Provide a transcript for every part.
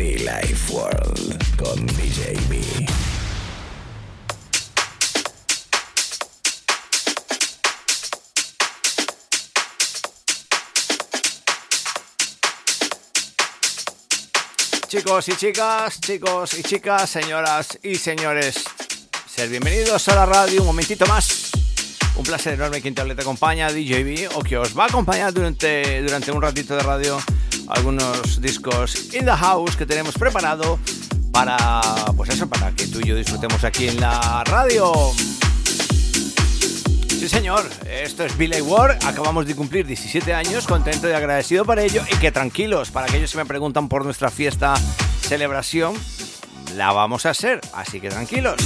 Life World con DJ. Chicos y chicas, chicos y chicas, señoras y señores, ser bienvenidos a la radio un momentito más. Un placer enorme quien te acompaña, DJB, o que os va a acompañar durante, durante un ratito de radio algunos discos in the house que tenemos preparado para, pues eso, para que tú y yo disfrutemos aquí en la radio. Sí, señor, esto es Billy Ward. Acabamos de cumplir 17 años, contento y agradecido por ello. Y que tranquilos, para aquellos que me preguntan por nuestra fiesta, celebración, la vamos a hacer. Así que tranquilos.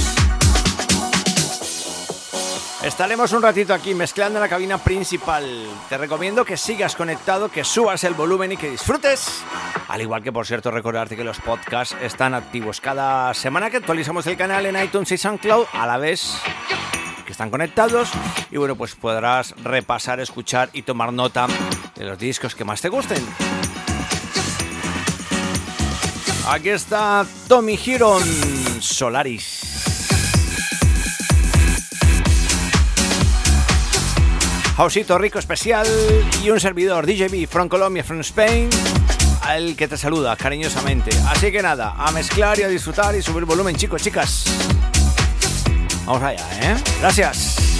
Estaremos un ratito aquí mezclando en la cabina principal. Te recomiendo que sigas conectado, que subas el volumen y que disfrutes. Al igual que, por cierto, recordarte que los podcasts están activos cada semana que actualizamos el canal en iTunes y SoundCloud a la vez que están conectados y bueno pues podrás repasar, escuchar y tomar nota de los discos que más te gusten. Aquí está Tommy Giron Solaris. Jausito Rico especial y un servidor DJB from Colombia, from Spain, al que te saluda cariñosamente. Así que nada, a mezclar y a disfrutar y subir volumen chicos, chicas. Vamos allá, ¿eh? Gracias.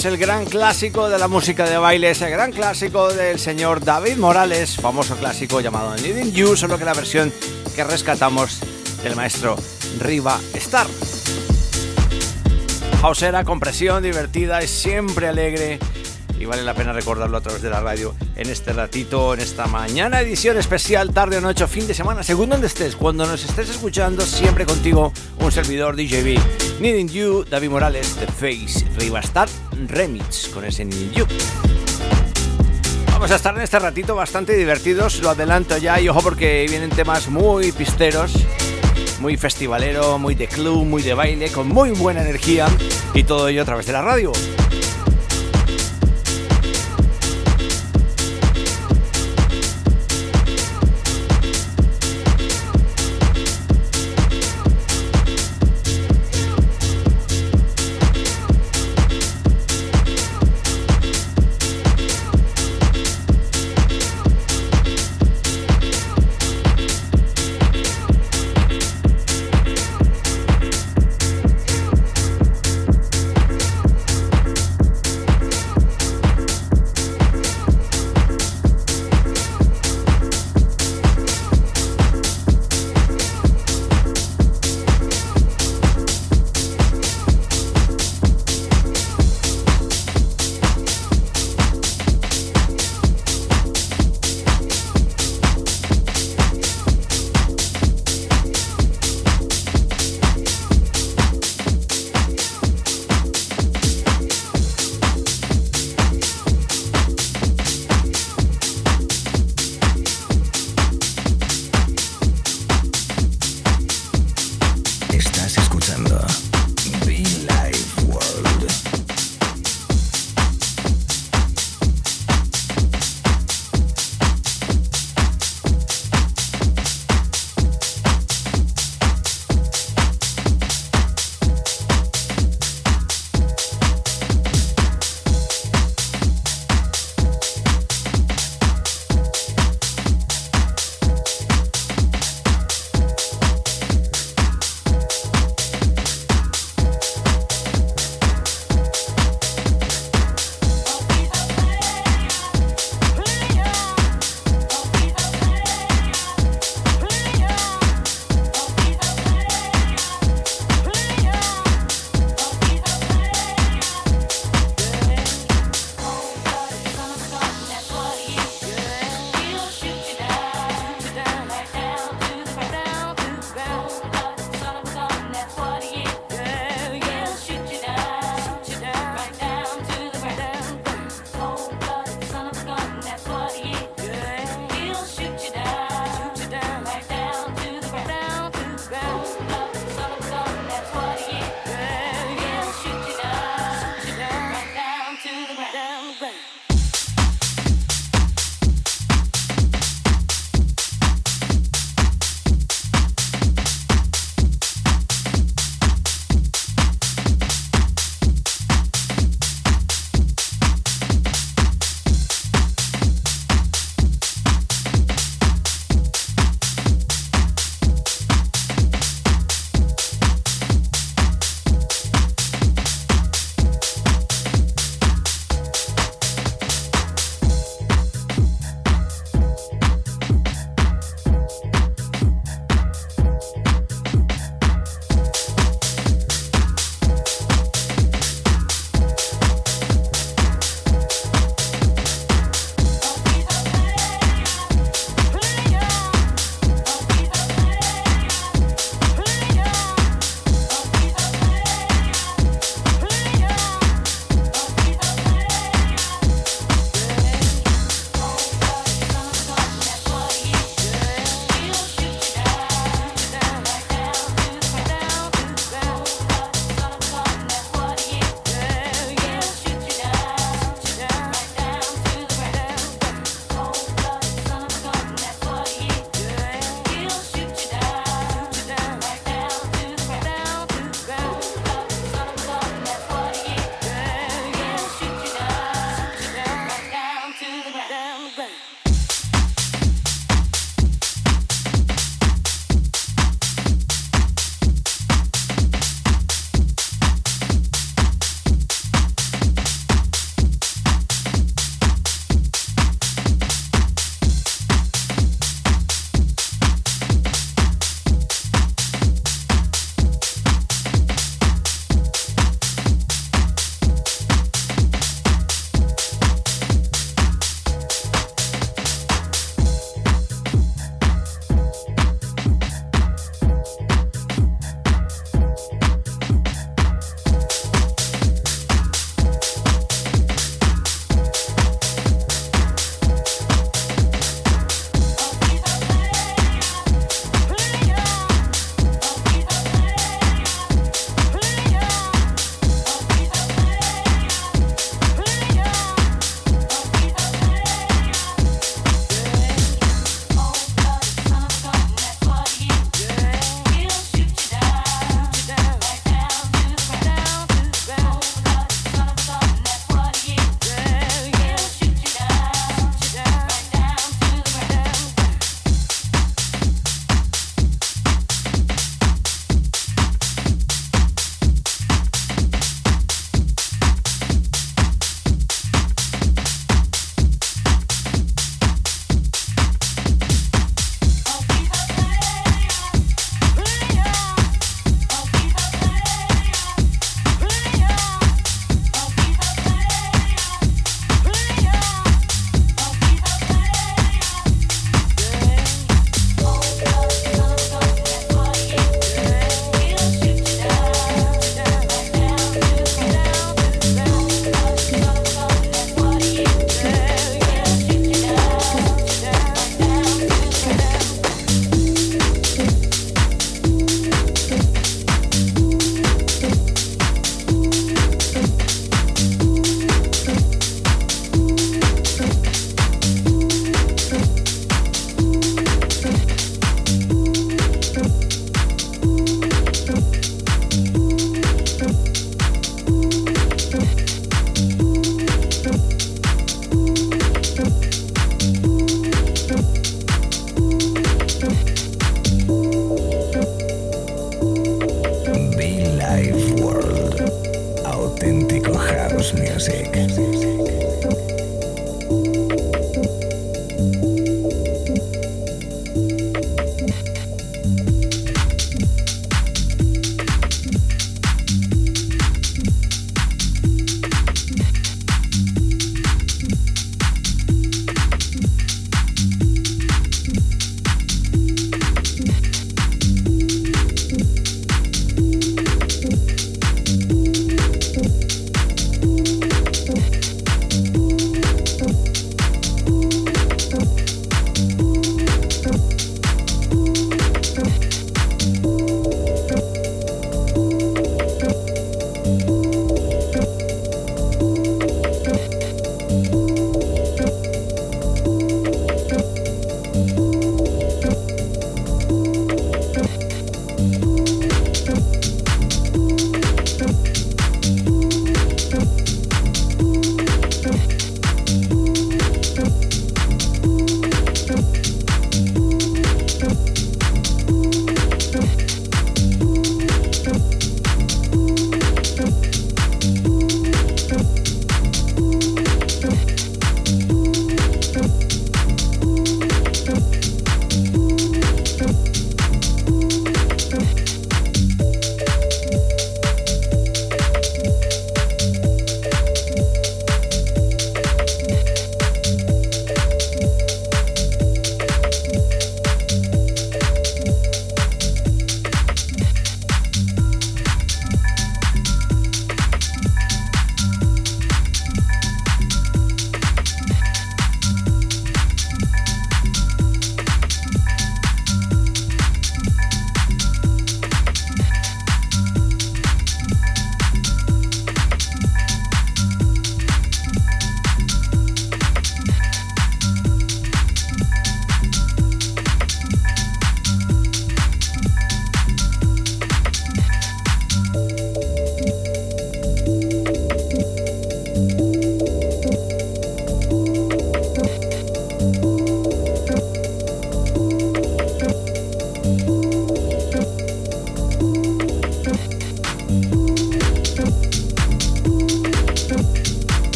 Es el gran clásico de la música de baile, es el gran clásico del señor David Morales, famoso clásico llamado Needing You, solo que la versión que rescatamos del maestro Riva Star. Hausera, compresión, divertida y siempre alegre y vale la pena recordarlo a través de la radio en este ratito, en esta mañana edición especial, tarde o noche, fin de semana, según donde estés, cuando nos estés escuchando, siempre contigo un servidor DJB. Needing You, David Morales, The Face, Rivastar Remix con ese Needing You. Vamos a estar en este ratito bastante divertidos, lo adelanto ya y ojo porque vienen temas muy pisteros, muy festivalero, muy de club, muy de baile, con muy buena energía y todo ello a través de la radio.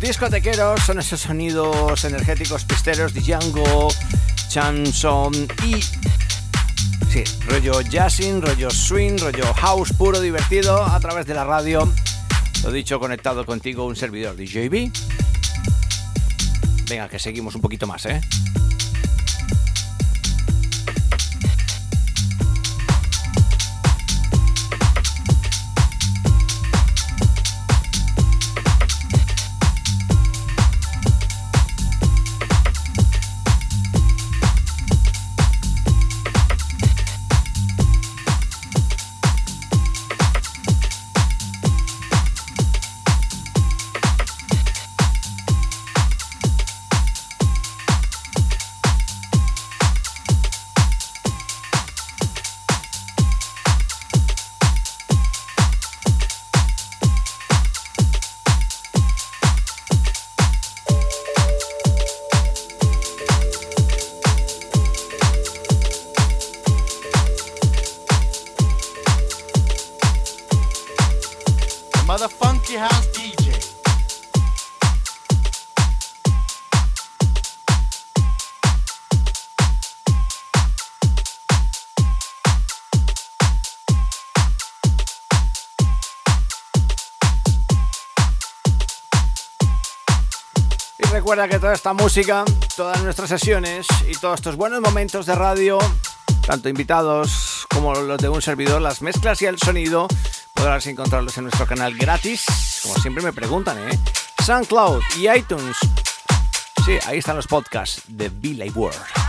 Discotequeros, son esos sonidos energéticos pisteros, Django, Chanson y... Sí, rollo jazzing, rollo swing, rollo house puro divertido a través de la radio. Lo dicho, conectado contigo un servidor DJB. Venga, que seguimos un poquito más, ¿eh? Recuerda que toda esta música, todas nuestras sesiones y todos estos buenos momentos de radio, tanto invitados como los de un servidor, las mezclas y el sonido, podrás encontrarlos en nuestro canal gratis, como siempre me preguntan, ¿eh? SoundCloud y iTunes. Sí, ahí están los podcasts de Billy World.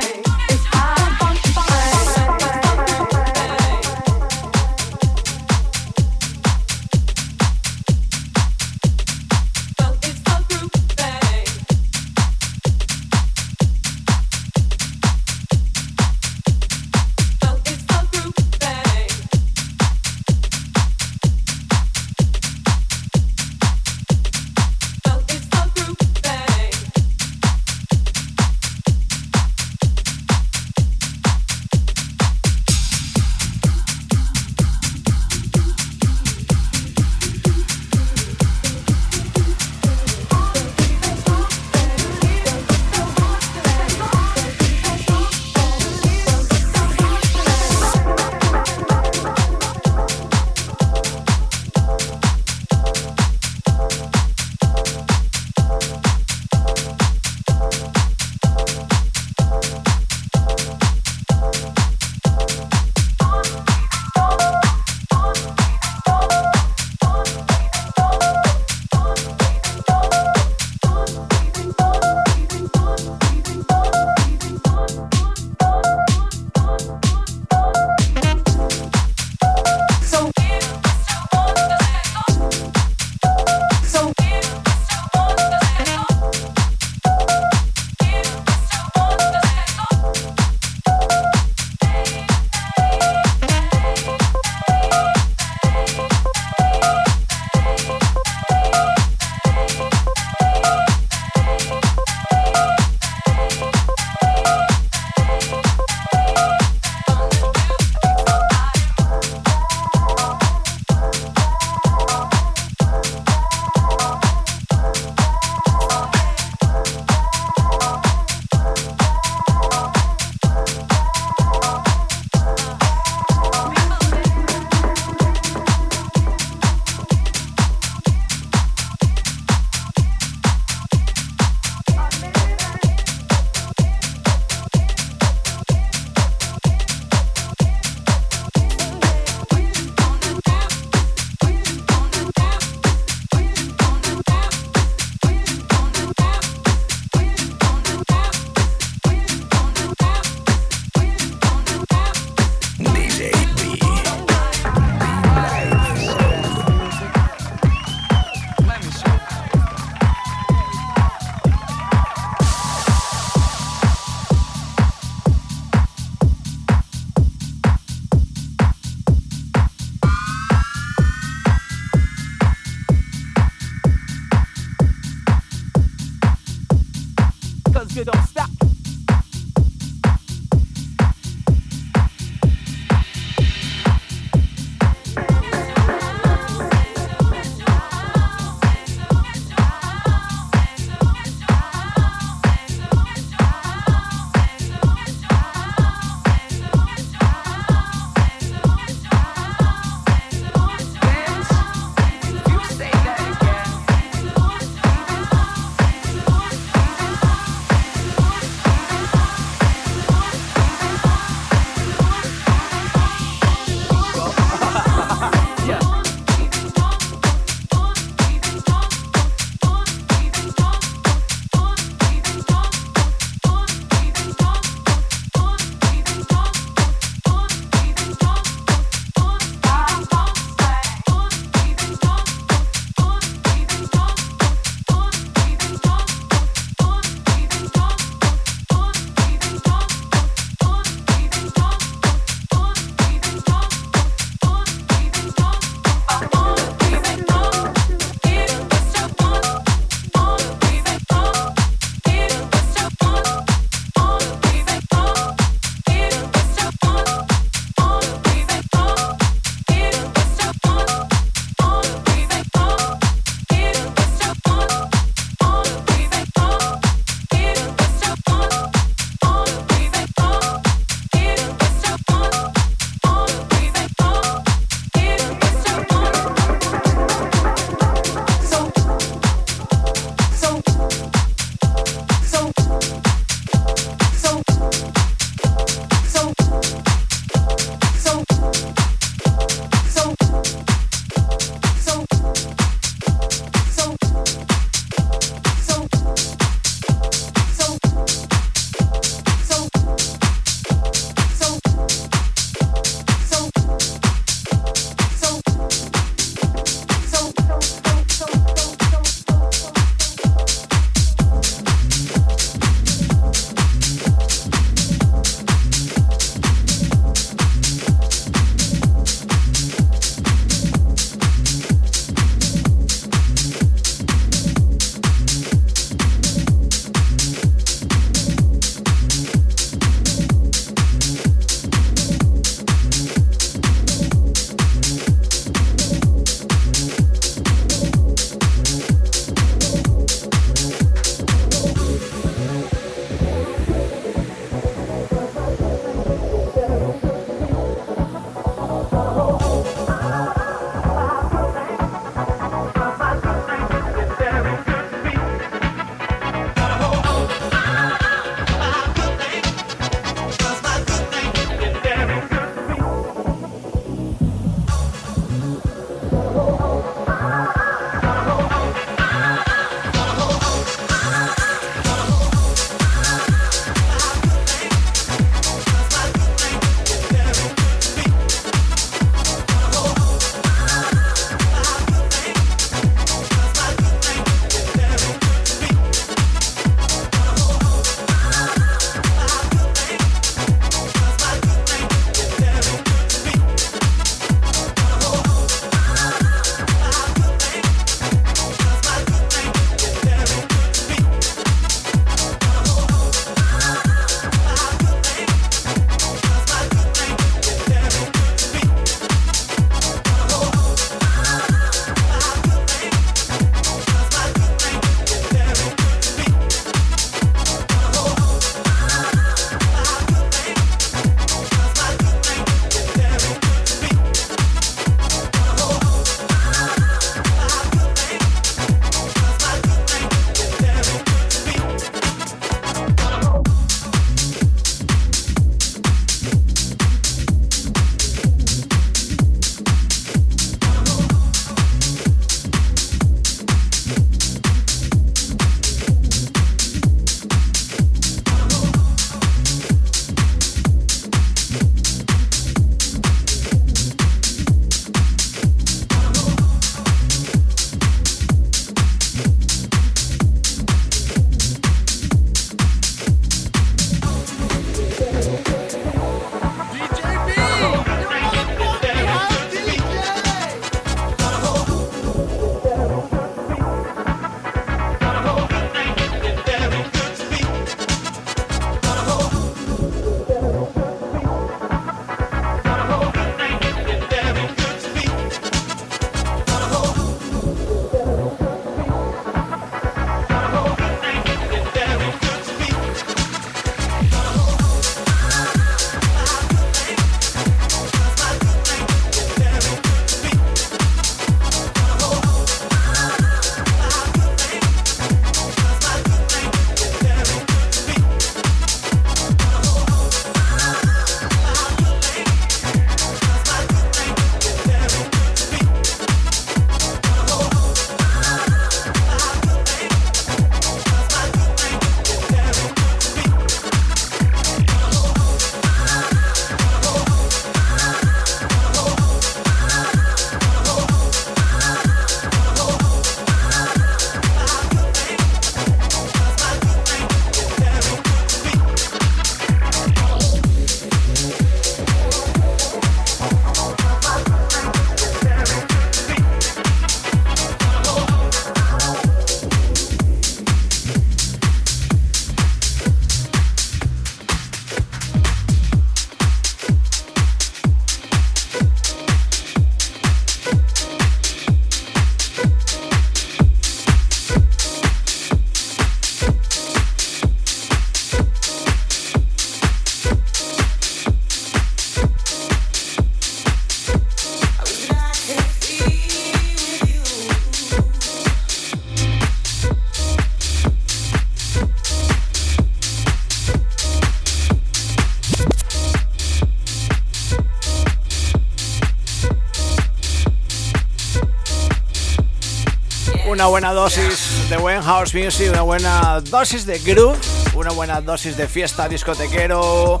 Una buena dosis de buen house music, una buena dosis de groove, una buena dosis de fiesta discotequero.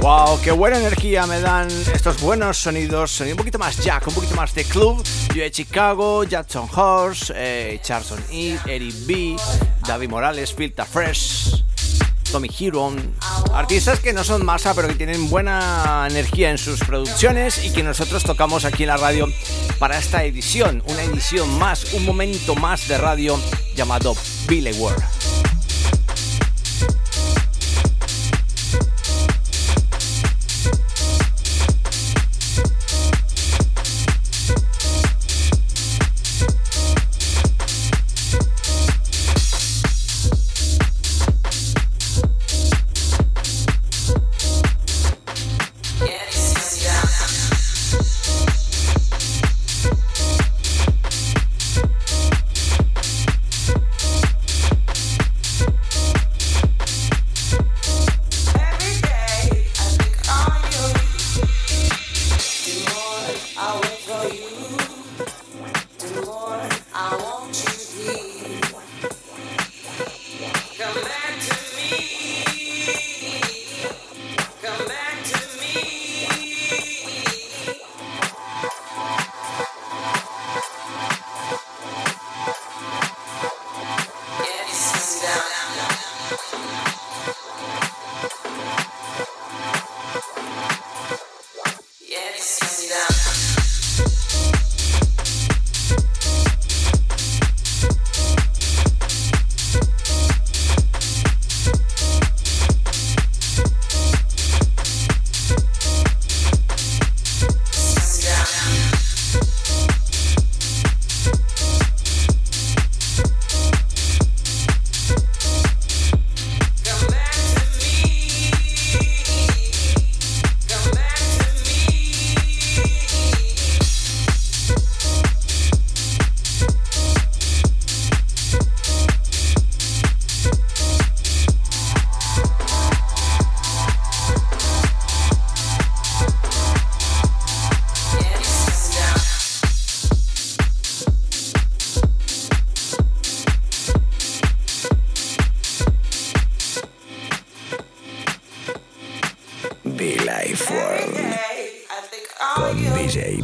Wow, qué buena energía me dan estos buenos sonidos, un poquito más jack, un poquito más de club. Yo de Chicago, Jackson Horse, eh, Charlton E, Eric B, David Morales, Filter Fresh. Tommy Hero, artistas que no son masa pero que tienen buena energía en sus producciones y que nosotros tocamos aquí en la radio para esta edición, una edición más, un momento más de radio llamado Billy World. DJ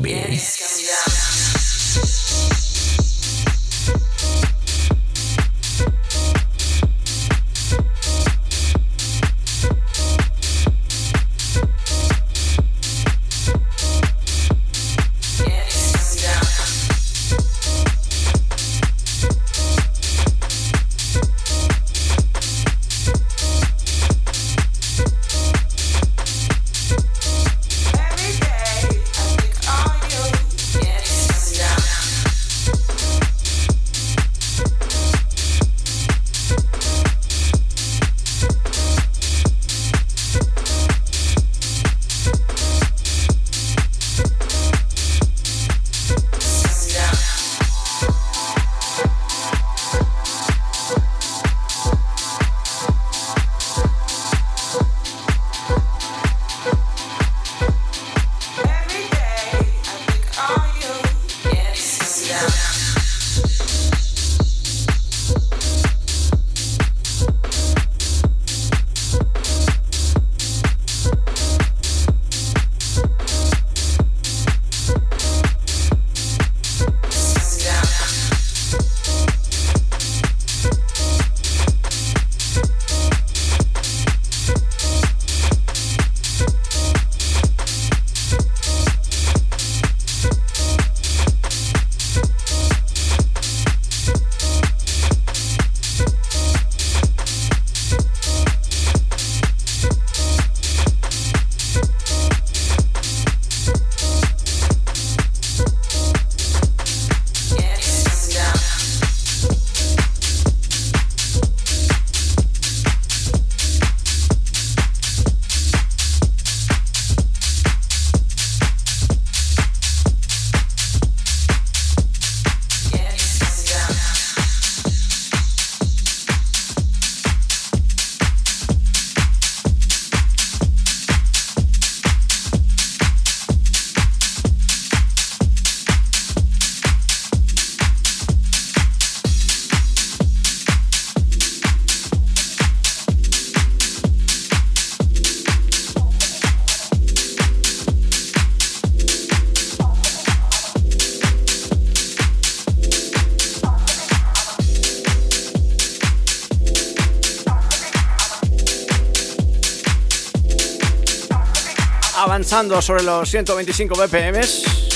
avanzando sobre los 125 BPM.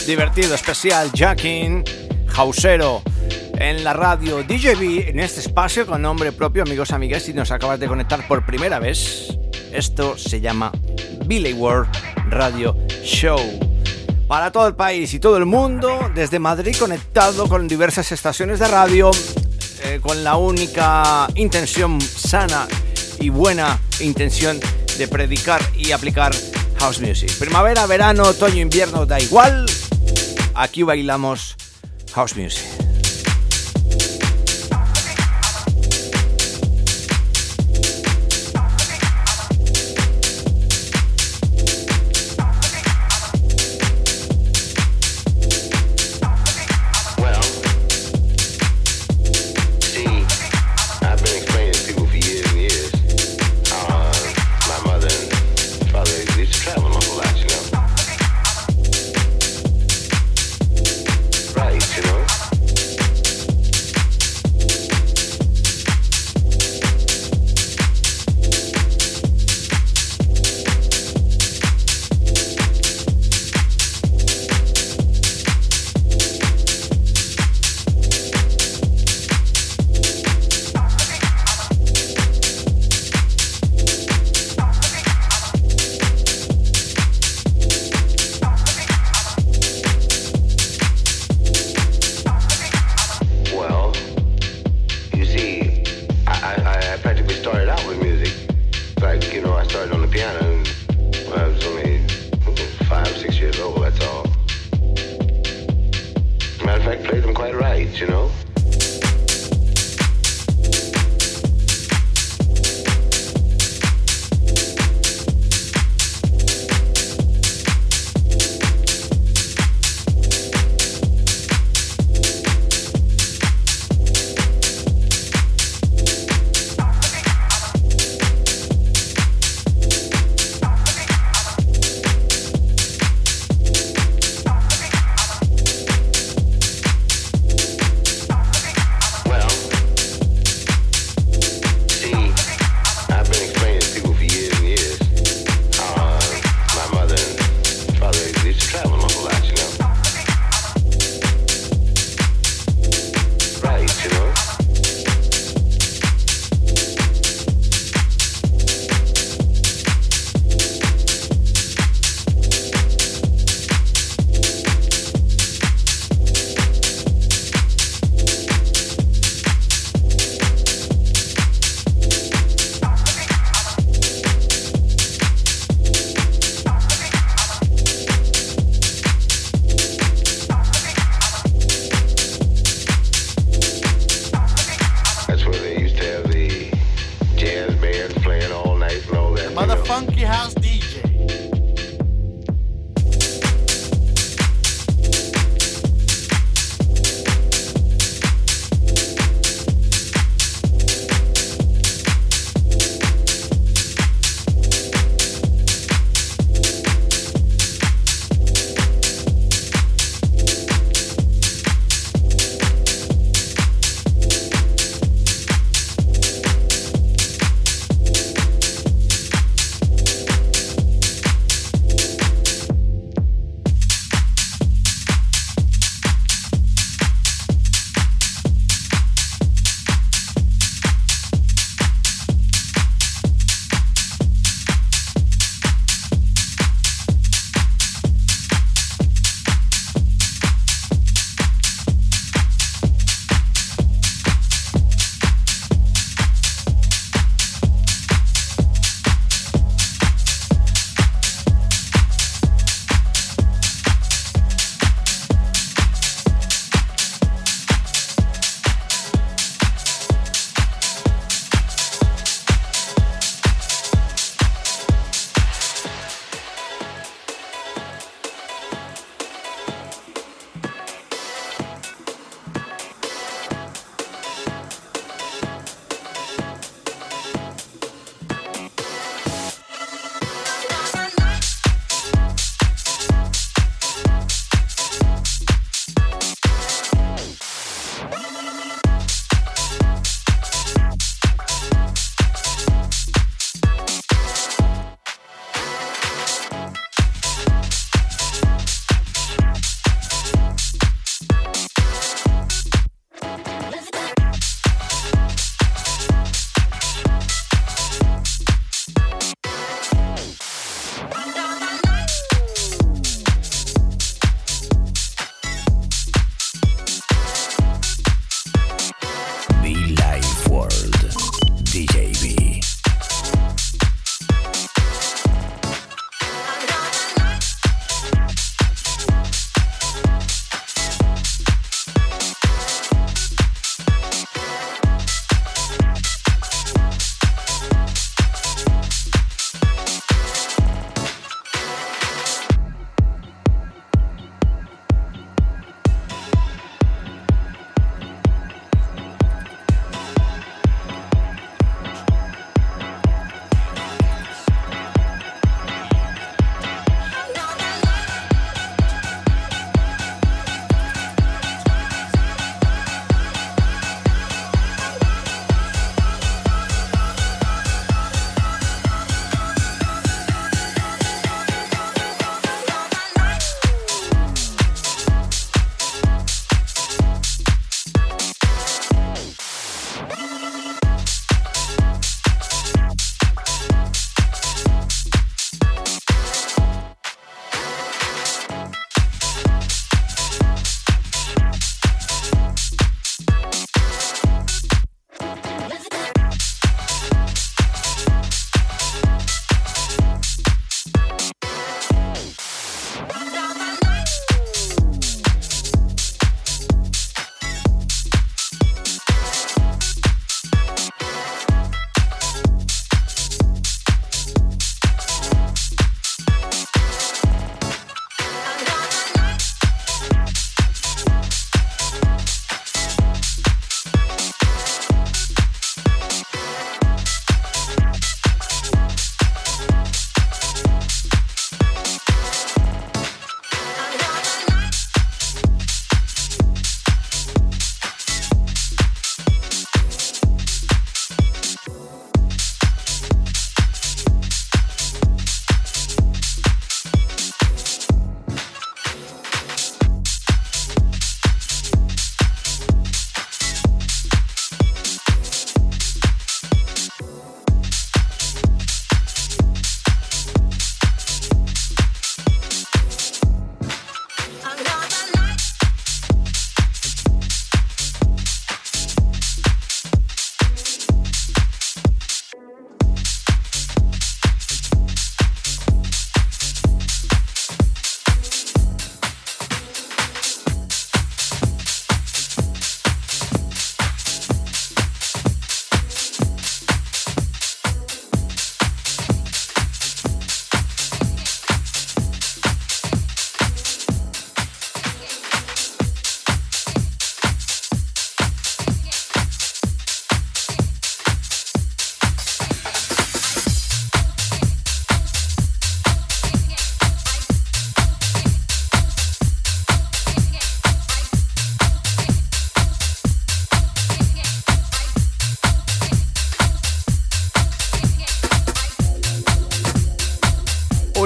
Divertido, especial, jacking, hausero en la radio DJB en este espacio con nombre propio, amigos, amigas, si nos acabas de conectar por primera vez. Esto se llama Billy World Radio Show. Para todo el país y todo el mundo, desde Madrid conectado con diversas estaciones de radio, eh, con la única intención sana y buena intención de predicar y aplicar house music. Primavera, verano, otoño, invierno, da igual. Aquí bailamos house music.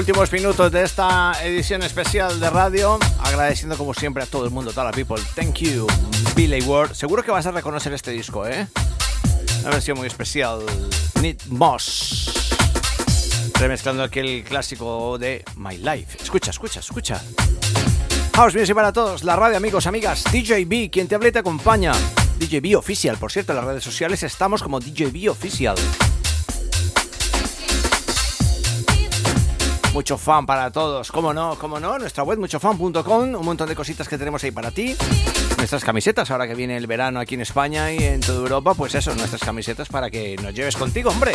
Últimos minutos de esta edición especial de radio, agradeciendo como siempre a todo el mundo, toda la people. Thank you, Billy Ward. Seguro que vas a reconocer este disco, ¿eh? Una versión muy especial, Need Moss. Remezclando aquel clásico de My Life. Escucha, escucha, escucha. House Music para todos, la radio, amigos, amigas. DJB, quien te habla y te acompaña. DJB Oficial, por cierto, en las redes sociales estamos como DJB Oficial. Mucho fan para todos, cómo no, cómo no, nuestra web muchofan.com, un montón de cositas que tenemos ahí para ti. Nuestras camisetas, ahora que viene el verano aquí en España y en toda Europa, pues eso, nuestras camisetas para que nos lleves contigo, hombre.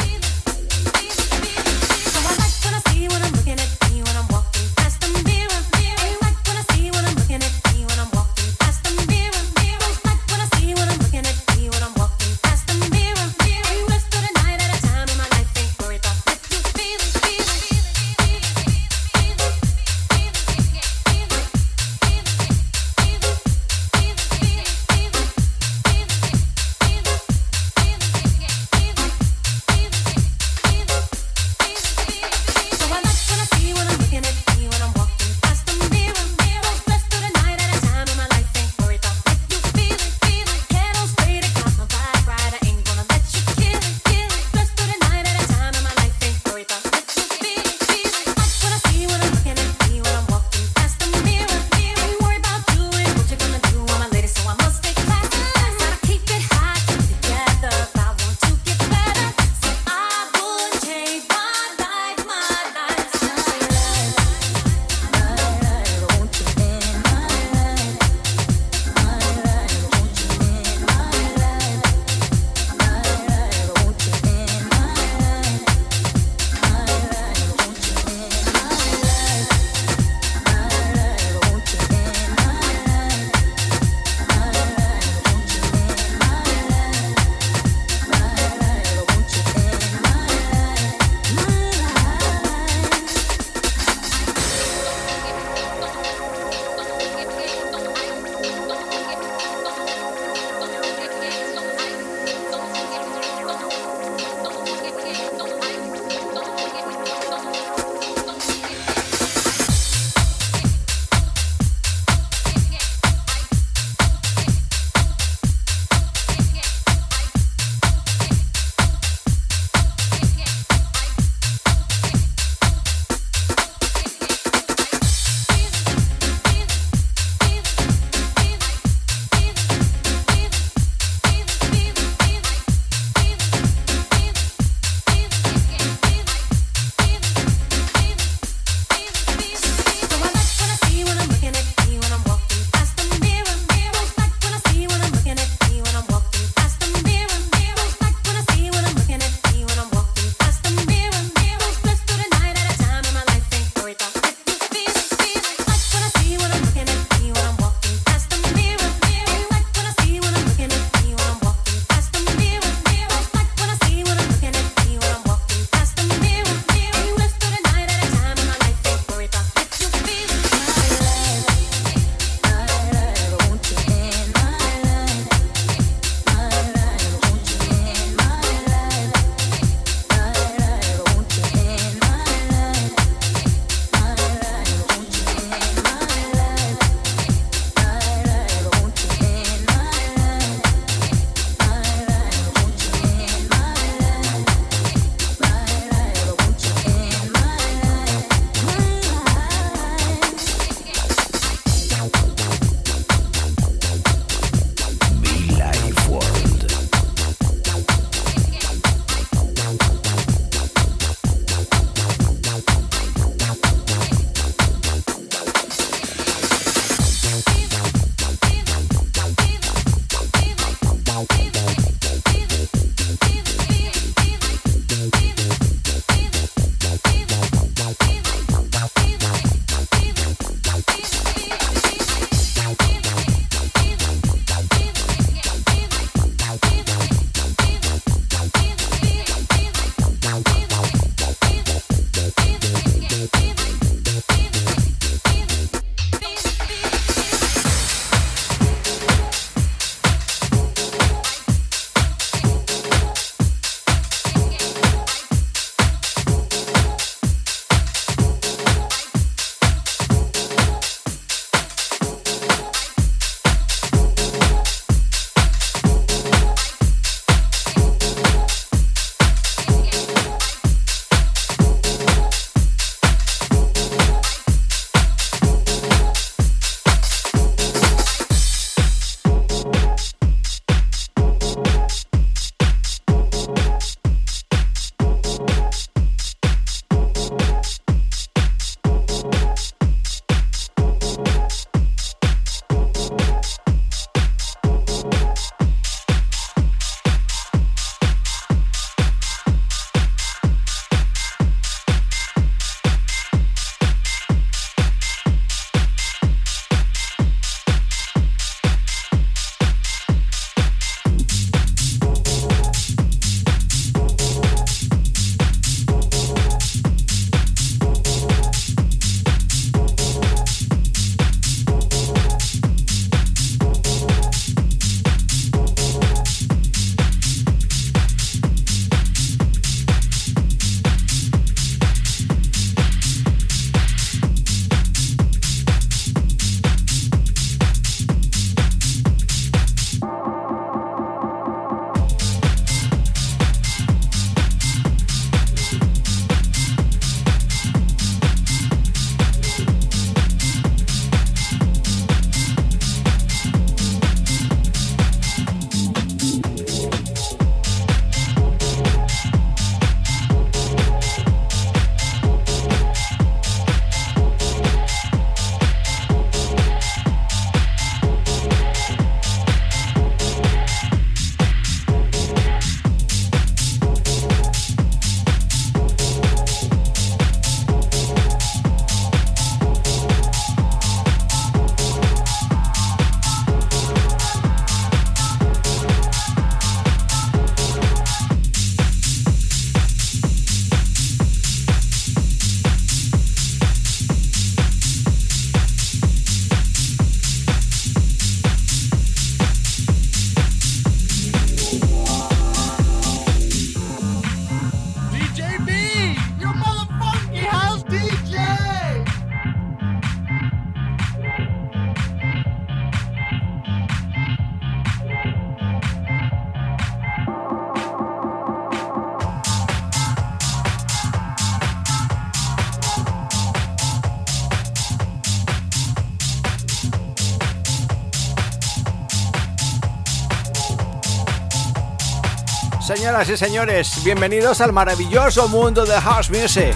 Señoras y señores, bienvenidos al maravilloso mundo de House Music.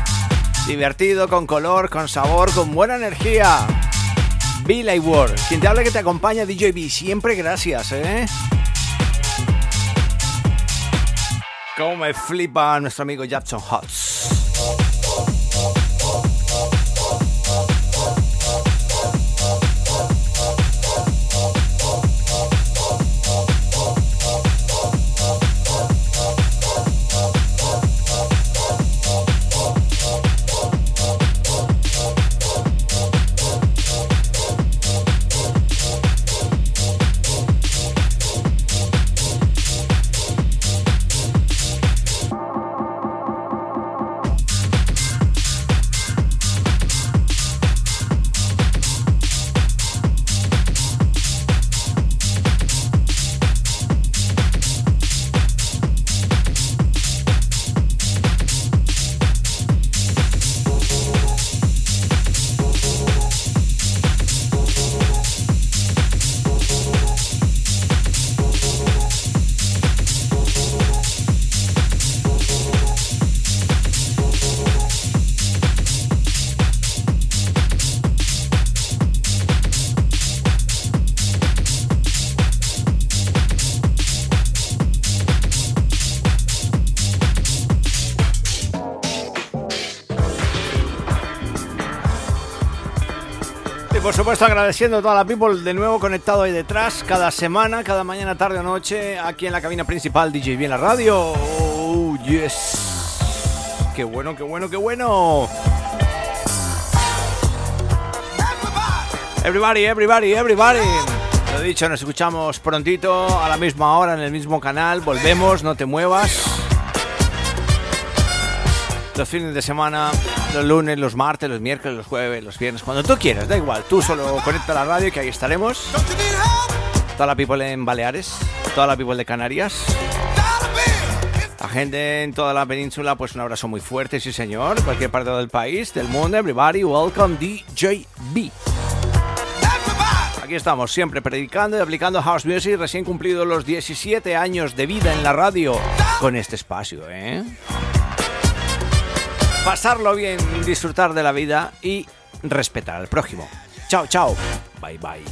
Divertido, con color, con sabor, con buena energía. Billy Ward, quien te habla que te acompaña DJB, siempre gracias, ¿eh? Cómo me flipa nuestro amigo Jackson Hutz. Por supuesto agradeciendo a toda la people de nuevo conectado ahí detrás, cada semana, cada mañana, tarde o noche, aquí en la cabina principal DJ Bien la radio. Oh, yes. Qué bueno, qué bueno, qué bueno. Everybody, everybody, everybody. Lo dicho, nos escuchamos prontito, a la misma hora, en el mismo canal. Volvemos, no te muevas. Los fines de semana los lunes, los martes, los miércoles, los jueves, los viernes, cuando tú quieras, da igual. Tú solo conecta la radio que ahí estaremos. Toda la people en Baleares, toda la people de Canarias. La gente en toda la península, pues un abrazo muy fuerte, sí señor. Cualquier parte del país, del mundo, everybody, welcome DJB. Aquí estamos, siempre predicando y aplicando house music, recién cumplido los 17 años de vida en la radio con este espacio, ¿eh? Pasarlo bien, disfrutar de la vida y respetar al prójimo. Chao, chao. Bye, bye.